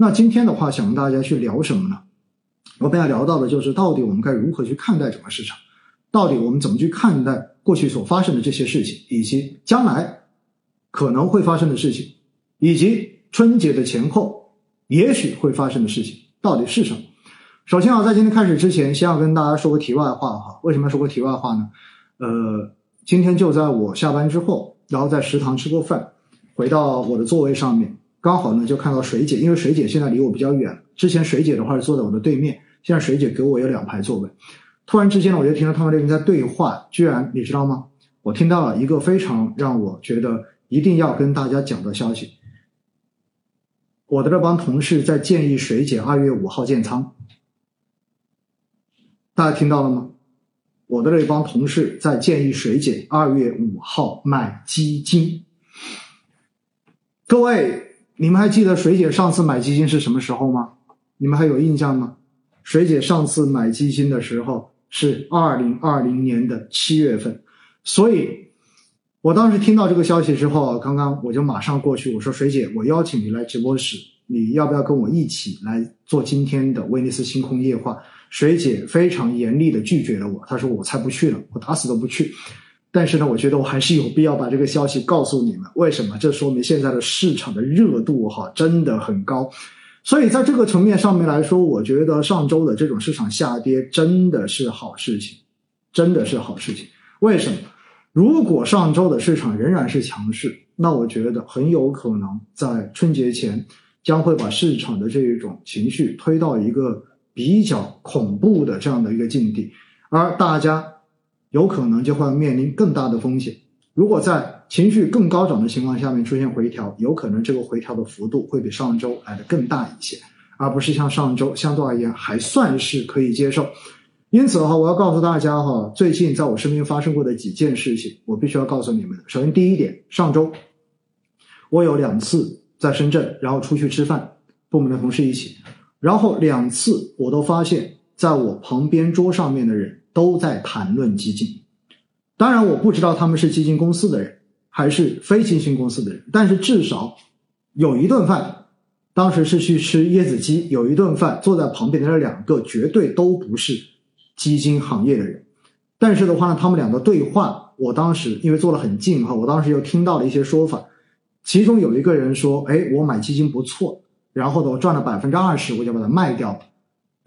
那今天的话，想跟大家去聊什么呢？我们要聊到的就是到底我们该如何去看待整个市场，到底我们怎么去看待过去所发生的这些事情，以及将来可能会发生的事情，以及春节的前后也许会发生的事情到底是什么？首先啊，在今天开始之前，先要跟大家说个题外话哈。为什么要说个题外话呢？呃，今天就在我下班之后，然后在食堂吃过饭，回到我的座位上面，刚好呢就看到水姐，因为水姐现在离我比较远，之前水姐的话是坐在我的对面，现在水姐给我有两排座位。突然之间呢，我就听到他们这边在对话，居然你知道吗？我听到了一个非常让我觉得一定要跟大家讲的消息。我的这帮同事在建议水姐二月五号建仓，大家听到了吗？我的这帮同事在建议水姐二月五号买基金。各位，你们还记得水姐上次买基金是什么时候吗？你们还有印象吗？水姐上次买基金的时候是二零二零年的七月份，所以。我当时听到这个消息之后，刚刚我就马上过去，我说：“水姐，我邀请你来直播室，你要不要跟我一起来做今天的威尼斯星空夜话？”水姐非常严厉的拒绝了我，她说：“我才不去了，我打死都不去。”但是呢，我觉得我还是有必要把这个消息告诉你们。为什么？这说明现在的市场的热度哈真的很高。所以在这个层面上面来说，我觉得上周的这种市场下跌真的是好事情，真的是好事情。为什么？如果上周的市场仍然是强势，那我觉得很有可能在春节前将会把市场的这一种情绪推到一个比较恐怖的这样的一个境地，而大家有可能就会面临更大的风险。如果在情绪更高涨的情况下面出现回调，有可能这个回调的幅度会比上周来的更大一些，而不是像上周相对而言还算是可以接受。因此的话，我要告诉大家哈，最近在我身边发生过的几件事情，我必须要告诉你们。首先，第一点，上周我有两次在深圳，然后出去吃饭，部门的同事一起，然后两次我都发现，在我旁边桌上面的人都在谈论基金。当然，我不知道他们是基金公司的人还是非基金公司的人，但是至少有一顿饭，当时是去吃椰子鸡，有一顿饭坐在旁边的那两个绝对都不是。基金行业的人，但是的话呢，他们俩的对话，我当时因为坐得很近哈，我当时又听到了一些说法，其中有一个人说：“哎，我买基金不错，然后呢，我赚了百分之二十，我就把它卖掉了。”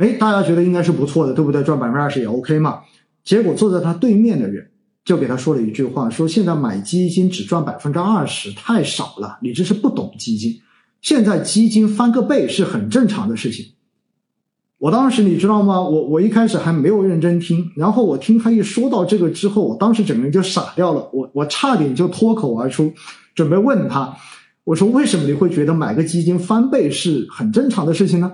哎，大家觉得应该是不错的，对不对？赚百分之二十也 OK 嘛。结果坐在他对面的人就给他说了一句话，说：“现在买基金只赚百分之二十太少了，你这是不懂基金。现在基金翻个倍是很正常的事情。”我当时你知道吗？我我一开始还没有认真听，然后我听他一说到这个之后，我当时整个人就傻掉了。我我差点就脱口而出，准备问他，我说为什么你会觉得买个基金翻倍是很正常的事情呢？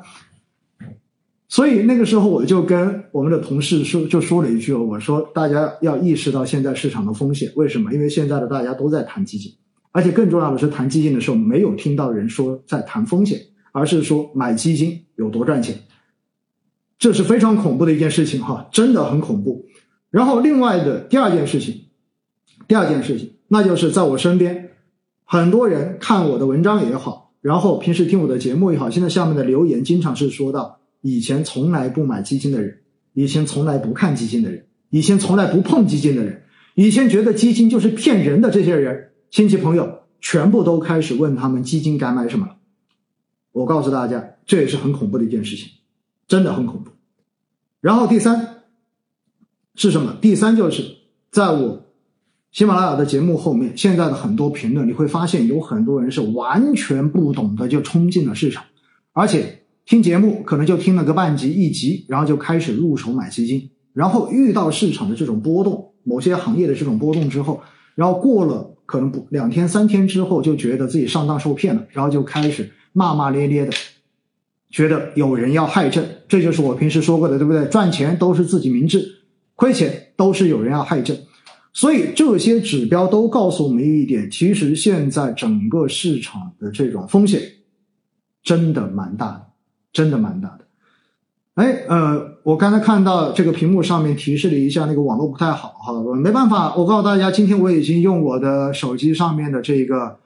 所以那个时候我就跟我们的同事说，就说了一句，我说大家要意识到现在市场的风险。为什么？因为现在的大家都在谈基金，而且更重要的是谈基金的时候没有听到人说在谈风险，而是说买基金有多赚钱。这是非常恐怖的一件事情，哈，真的很恐怖。然后，另外的第二件事情，第二件事情，那就是在我身边，很多人看我的文章也好，然后平时听我的节目也好，现在下面的留言经常是说到，以前从来不买基金的人，以前从来不看基金的人，以前从来不碰基金的人，以前觉得基金就是骗人的这些人，亲戚朋友全部都开始问他们基金该买什么了。我告诉大家，这也是很恐怖的一件事情。真的很恐怖。然后第三是什么？第三就是在我喜马拉雅的节目后面，现在的很多评论，你会发现有很多人是完全不懂的就冲进了市场，而且听节目可能就听了个半集一集，然后就开始入手买基金，然后遇到市场的这种波动，某些行业的这种波动之后，然后过了可能不两天三天之后，就觉得自己上当受骗了，然后就开始骂骂咧咧的。觉得有人要害朕，这就是我平时说过的，对不对？赚钱都是自己明智，亏钱都是有人要害朕。所以这些指标都告诉我们一点：其实现在整个市场的这种风险真的蛮大的，真的蛮大的。哎，呃，我刚才看到这个屏幕上面提示了一下，那个网络不太好哈，没办法，我告诉大家，今天我已经用我的手机上面的这个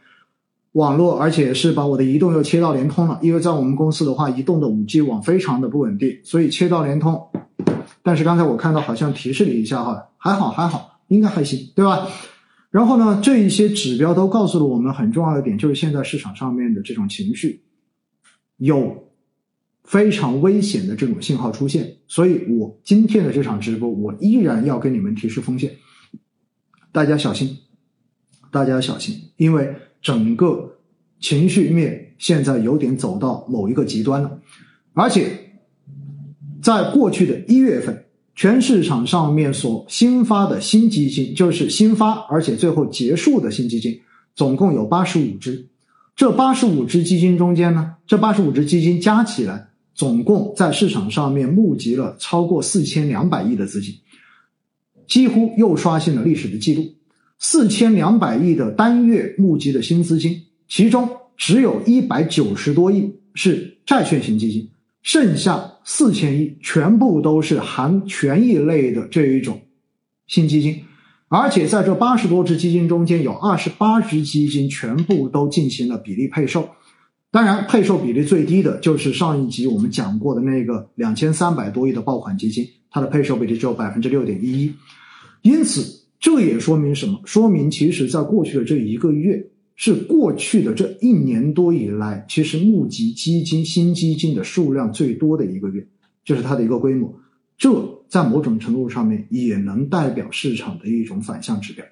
网络，而且是把我的移动又切到联通了。因为在我们公司的话，移动的五 G 网非常的不稳定，所以切到联通。但是刚才我看到好像提示了一下哈，还好还好，应该还行，对吧？然后呢，这一些指标都告诉了我们很重要的点，就是现在市场上面的这种情绪有非常危险的这种信号出现，所以我今天的这场直播，我依然要跟你们提示风险，大家小心，大家小心，因为整个情绪面现在有点走到某一个极端了，而且在过去的一月份。全市场上面所新发的新基金，就是新发而且最后结束的新基金，总共有八十五只。这八十五只基金中间呢，这八十五只基金加起来，总共在市场上面募集了超过四千两百亿的资金，几乎又刷新了历史的记录。四千两百亿的单月募集的新资金，其中只有一百九十多亿是债券型基金。剩下四千亿全部都是含权益类的这一种新基金，而且在这八十多只基金中间，有二十八只基金全部都进行了比例配售。当然，配售比例最低的就是上一集我们讲过的那个两千三百多亿的爆款基金，它的配售比例只有百分之六点一一。因此，这也说明什么？说明其实在过去的这一个月。是过去的这一年多以来，其实募集基金新基金的数量最多的一个月，就是它的一个规模。这在某种程度上面也能代表市场的一种反向指标。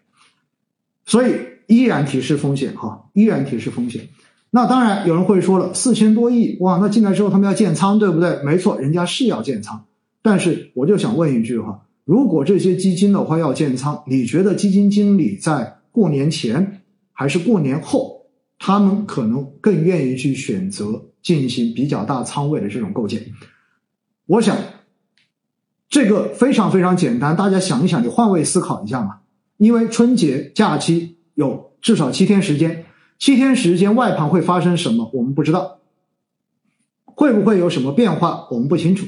所以依然提示风险哈，依然提示风险。那当然有人会说了，四千多亿哇，那进来之后他们要建仓，对不对？没错，人家是要建仓。但是我就想问一句哈，如果这些基金的话要建仓，你觉得基金经理在过年前？还是过年后，他们可能更愿意去选择进行比较大仓位的这种构建。我想，这个非常非常简单，大家想一想，你换位思考一下嘛。因为春节假期有至少七天时间，七天时间外盘会发生什么，我们不知道，会不会有什么变化，我们不清楚。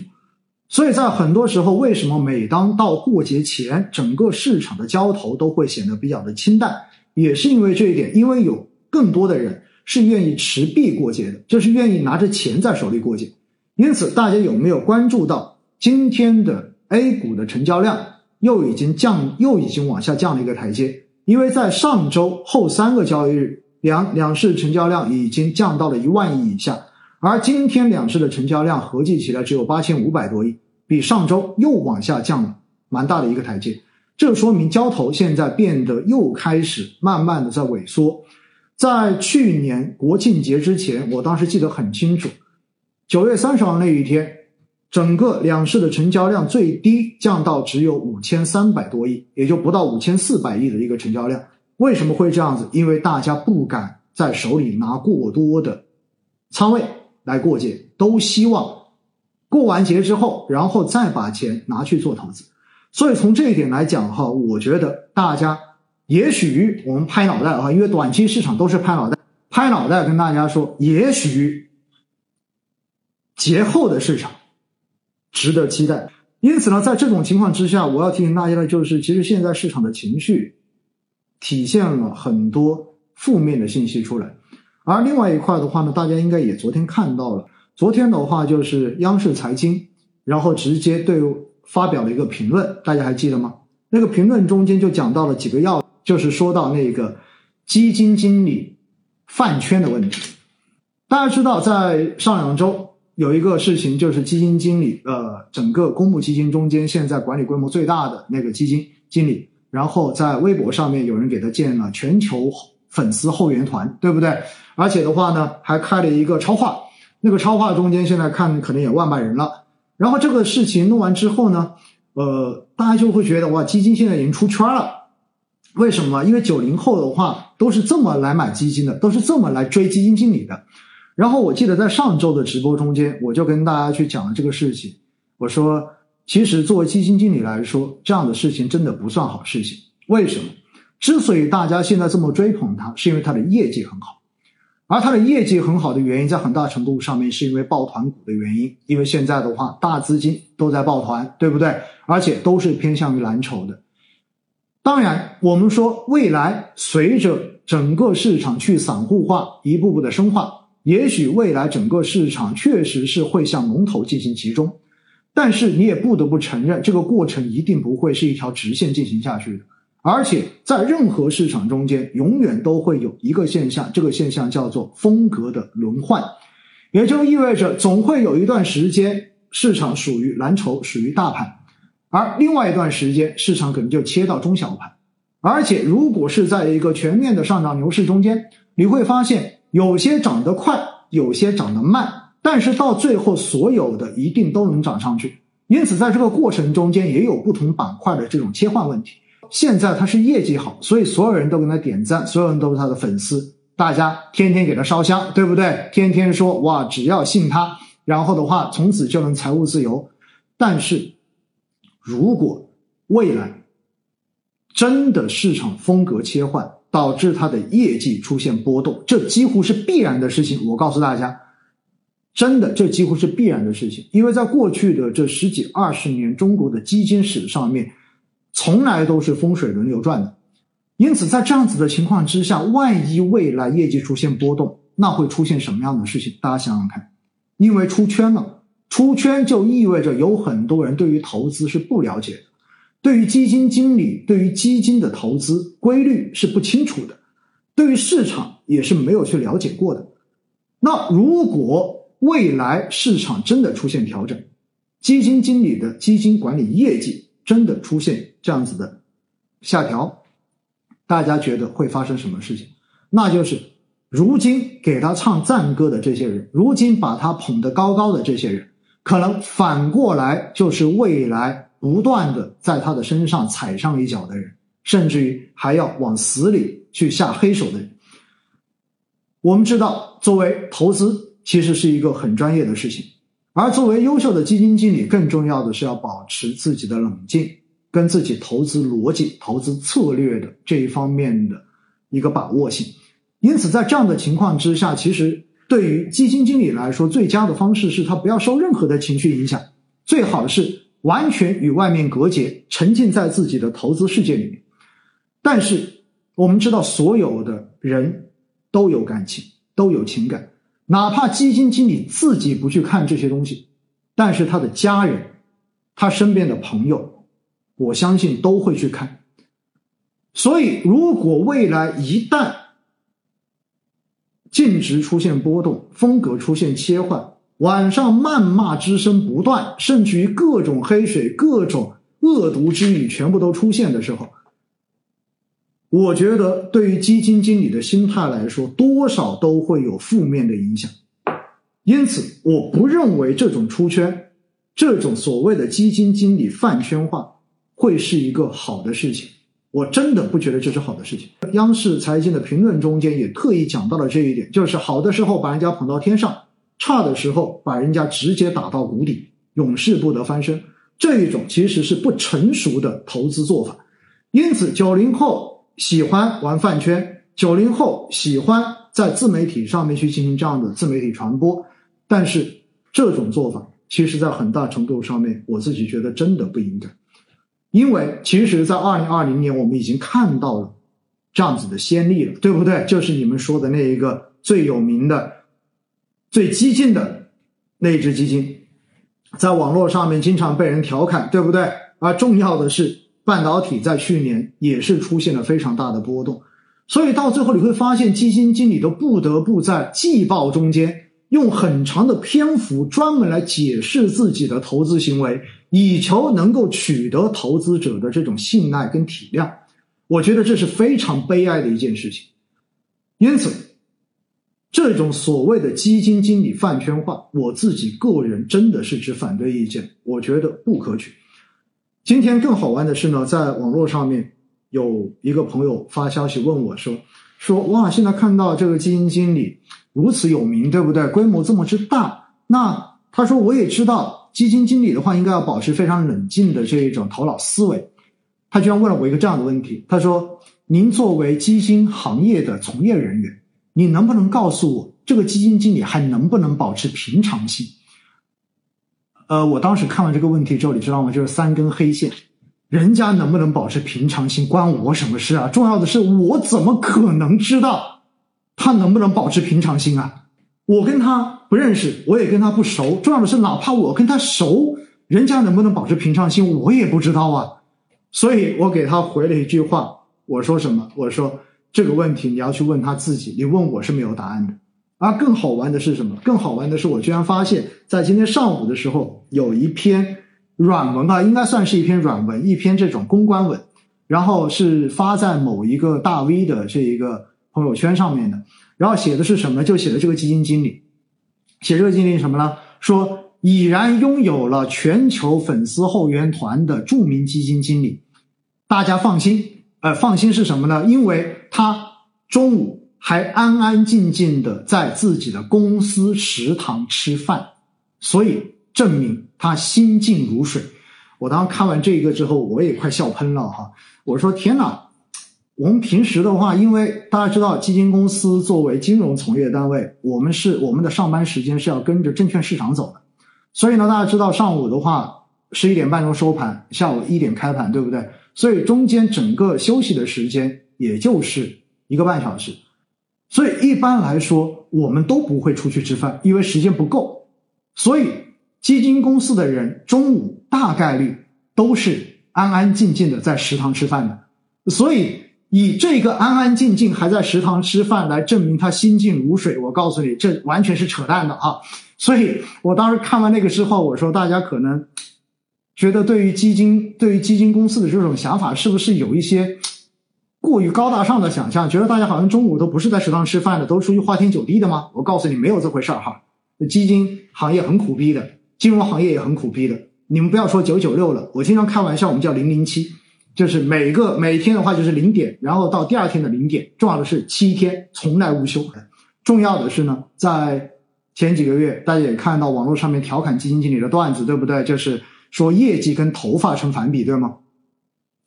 所以在很多时候，为什么每当到过节前，整个市场的交投都会显得比较的清淡？也是因为这一点，因为有更多的人是愿意持币过节的，就是愿意拿着钱在手里过节。因此，大家有没有关注到今天的 A 股的成交量又已经降，又已经往下降了一个台阶？因为在上周后三个交易日，两两市成交量已经降到了一万亿以下，而今天两市的成交量合计起来只有八千五百多亿，比上周又往下降了蛮大的一个台阶。这说明交投现在变得又开始慢慢的在萎缩。在去年国庆节之前，我当时记得很清楚，九月三十号那一天，整个两市的成交量最低降到只有五千三百多亿，也就不到五千四百亿的一个成交量。为什么会这样子？因为大家不敢在手里拿过多的仓位来过节，都希望过完节之后，然后再把钱拿去做投资。所以从这一点来讲哈，我觉得大家也许我们拍脑袋啊，因为短期市场都是拍脑袋，拍脑袋跟大家说，也许节后的市场值得期待。因此呢，在这种情况之下，我要提醒大家的就是，其实现在市场的情绪体现了很多负面的信息出来。而另外一块的话呢，大家应该也昨天看到了，昨天的话就是央视财经，然后直接对。发表了一个评论，大家还记得吗？那个评论中间就讲到了几个要，就是说到那个基金经理饭圈的问题。大家知道，在上两周有一个事情，就是基金经理，呃，整个公募基金中间现在管理规模最大的那个基金经理，然后在微博上面有人给他建了全球粉丝后援团，对不对？而且的话呢，还开了一个超话，那个超话中间现在看可能有万把人了。然后这个事情弄完之后呢，呃，大家就会觉得哇，基金现在已经出圈了。为什么？因为九零后的话都是这么来买基金的，都是这么来追基金经理的。然后我记得在上周的直播中间，我就跟大家去讲了这个事情。我说，其实作为基金经理来说，这样的事情真的不算好事情。为什么？之所以大家现在这么追捧他，是因为他的业绩很好。而它的业绩很好的原因，在很大程度上面是因为抱团股的原因。因为现在的话，大资金都在抱团，对不对？而且都是偏向于蓝筹的。当然，我们说未来随着整个市场去散户化，一步步的深化，也许未来整个市场确实是会向龙头进行集中，但是你也不得不承认，这个过程一定不会是一条直线进行下去的。而且在任何市场中间，永远都会有一个现象，这个现象叫做风格的轮换，也就意味着总会有一段时间市场属于蓝筹，属于大盘，而另外一段时间市场可能就切到中小盘。而且如果是在一个全面的上涨牛市中间，你会发现有些涨得快，有些涨得慢，但是到最后所有的一定都能涨上去。因此，在这个过程中间也有不同板块的这种切换问题。现在他是业绩好，所以所有人都给他点赞，所有人都是他的粉丝，大家天天给他烧香，对不对？天天说哇，只要信他，然后的话从此就能财务自由。但是，如果未来真的市场风格切换，导致他的业绩出现波动，这几乎是必然的事情。我告诉大家，真的，这几乎是必然的事情，因为在过去的这十几二十年中国的基金史上面。从来都是风水轮流转的，因此在这样子的情况之下，万一未来业绩出现波动，那会出现什么样的事情？大家想想看，因为出圈了，出圈就意味着有很多人对于投资是不了解的，对于基金经理，对于基金的投资规律是不清楚的，对于市场也是没有去了解过的。那如果未来市场真的出现调整，基金经理的基金管理业绩，真的出现这样子的下调，大家觉得会发生什么事情？那就是如今给他唱赞歌的这些人，如今把他捧得高高的这些人，可能反过来就是未来不断的在他的身上踩上一脚的人，甚至于还要往死里去下黑手的人。我们知道，作为投资，其实是一个很专业的事情。而作为优秀的基金经理，更重要的是要保持自己的冷静，跟自己投资逻辑、投资策略的这一方面的一个把握性。因此，在这样的情况之下，其实对于基金经理来说，最佳的方式是他不要受任何的情绪影响，最好是完全与外面隔绝，沉浸在自己的投资世界里面。但是，我们知道，所有的人都有感情，都有情感。哪怕基金经理自己不去看这些东西，但是他的家人、他身边的朋友，我相信都会去看。所以，如果未来一旦净值出现波动，风格出现切换，晚上谩骂之声不断，甚至于各种黑水、各种恶毒之语全部都出现的时候，我觉得，对于基金经理的心态来说，多少都会有负面的影响。因此，我不认为这种出圈、这种所谓的基金经理饭圈化会是一个好的事情。我真的不觉得这是好的事情。央视财经的评论中间也特意讲到了这一点，就是好的时候把人家捧到天上，差的时候把人家直接打到谷底，永世不得翻身。这一种其实是不成熟的投资做法。因此，九零后。喜欢玩饭圈，九零后喜欢在自媒体上面去进行这样的自媒体传播，但是这种做法，其实在很大程度上面，我自己觉得真的不应该，因为其实，在二零二零年，我们已经看到了这样子的先例了，对不对？就是你们说的那一个最有名的、最激进的那只基金，在网络上面经常被人调侃，对不对？而重要的是。半导体在去年也是出现了非常大的波动，所以到最后你会发现，基金经理都不得不在季报中间用很长的篇幅专门来解释自己的投资行为，以求能够取得投资者的这种信赖跟体谅。我觉得这是非常悲哀的一件事情。因此，这种所谓的基金经理饭圈化，我自己个人真的是持反对意见，我觉得不可取。今天更好玩的是呢，在网络上面有一个朋友发消息问我说：“说哇，现在看到这个基金经理如此有名，对不对？规模这么之大，那他说我也知道，基金经理的话应该要保持非常冷静的这一种头脑思维。他居然问了我一个这样的问题，他说：您作为基金行业的从业人员，你能不能告诉我，这个基金经理还能不能保持平常心？”呃，我当时看完这个问题之后，你知道吗？就是三根黑线。人家能不能保持平常心，关我什么事啊？重要的是，我怎么可能知道他能不能保持平常心啊？我跟他不认识，我也跟他不熟。重要的是，哪怕我跟他熟，人家能不能保持平常心，我也不知道啊。所以我给他回了一句话，我说什么？我说这个问题你要去问他自己，你问我是没有答案的。而更好玩的是什么？更好玩的是，我居然发现，在今天上午的时候，有一篇软文吧，应该算是一篇软文，一篇这种公关文，然后是发在某一个大 V 的这一个朋友圈上面的。然后写的是什么？就写的这个基金经理，写这个经理什么呢？说已然拥有了全球粉丝后援团的著名基金经理，大家放心，呃，放心是什么呢？因为他中午。还安安静静的在自己的公司食堂吃饭，所以证明他心静如水。我当看完这个之后，我也快笑喷了哈！我说天哪，我们平时的话，因为大家知道，基金公司作为金融从业单位，我们是我们的上班时间是要跟着证券市场走的，所以呢，大家知道上午的话十一点半钟收盘，下午一点开盘，对不对？所以中间整个休息的时间也就是一个半小时。所以一般来说，我们都不会出去吃饭，因为时间不够。所以基金公司的人中午大概率都是安安静静的在食堂吃饭的。所以以这个安安静静还在食堂吃饭来证明他心静如水，我告诉你，这完全是扯淡的啊！所以我当时看完那个之后，我说大家可能觉得对于基金、对于基金公司的这种想法，是不是有一些？过于高大上的想象，觉得大家好像中午都不是在食堂吃饭的，都出去花天酒地的吗？我告诉你，没有这回事儿哈。基金行业很苦逼的，金融行业也很苦逼的。你们不要说九九六了，我经常开玩笑，我们叫零零七，就是每个每天的话就是零点，然后到第二天的零点，重要的是七天从来无休。重要的是呢，在前几个月，大家也看到网络上面调侃基金经理的段子，对不对？就是说业绩跟头发成反比，对吗？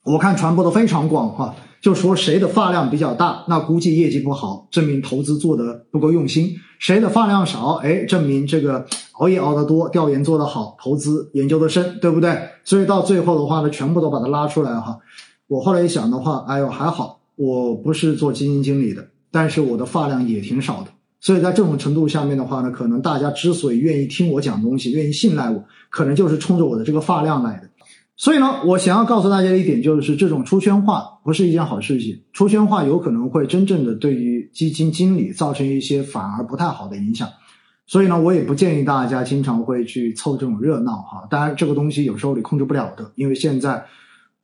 我看传播的非常广哈。就说谁的发量比较大，那估计业绩不好，证明投资做的不够用心；谁的发量少，哎，证明这个熬夜熬得多，调研做得好，投资研究的深，对不对？所以到最后的话呢，全部都把它拉出来哈。我后来一想的话，哎呦还好，我不是做基金经理的，但是我的发量也挺少的。所以在这种程度下面的话呢，可能大家之所以愿意听我讲东西，愿意信赖我，可能就是冲着我的这个发量来的。所以呢，我想要告诉大家的一点，就是这种出圈化不是一件好事情。出圈化有可能会真正的对于基金经理造成一些反而不太好的影响。所以呢，我也不建议大家经常会去凑这种热闹哈。当然，这个东西有时候你控制不了的，因为现在，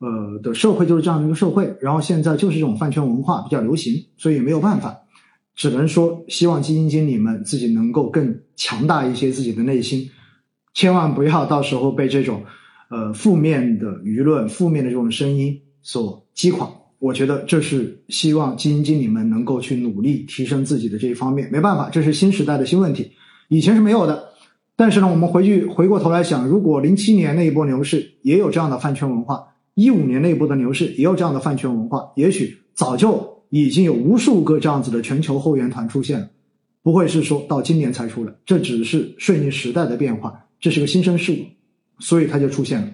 呃的社会就是这样的一个社会，然后现在就是这种饭圈文化比较流行，所以没有办法，只能说希望基金经理们自己能够更强大一些自己的内心，千万不要到时候被这种。呃，负面的舆论、负面的这种声音所击垮，我觉得这是希望基金经理们能够去努力提升自己的这一方面。没办法，这是新时代的新问题，以前是没有的。但是呢，我们回去回过头来想，如果零七年那一波牛市也有这样的饭圈文化，一五年那一波的牛市也有这样的饭圈文化，也许早就已经有无数个这样子的全球后援团出现了，不会是说到今年才出来。这只是顺应时代的变化，这是个新生事物。所以它就出现了。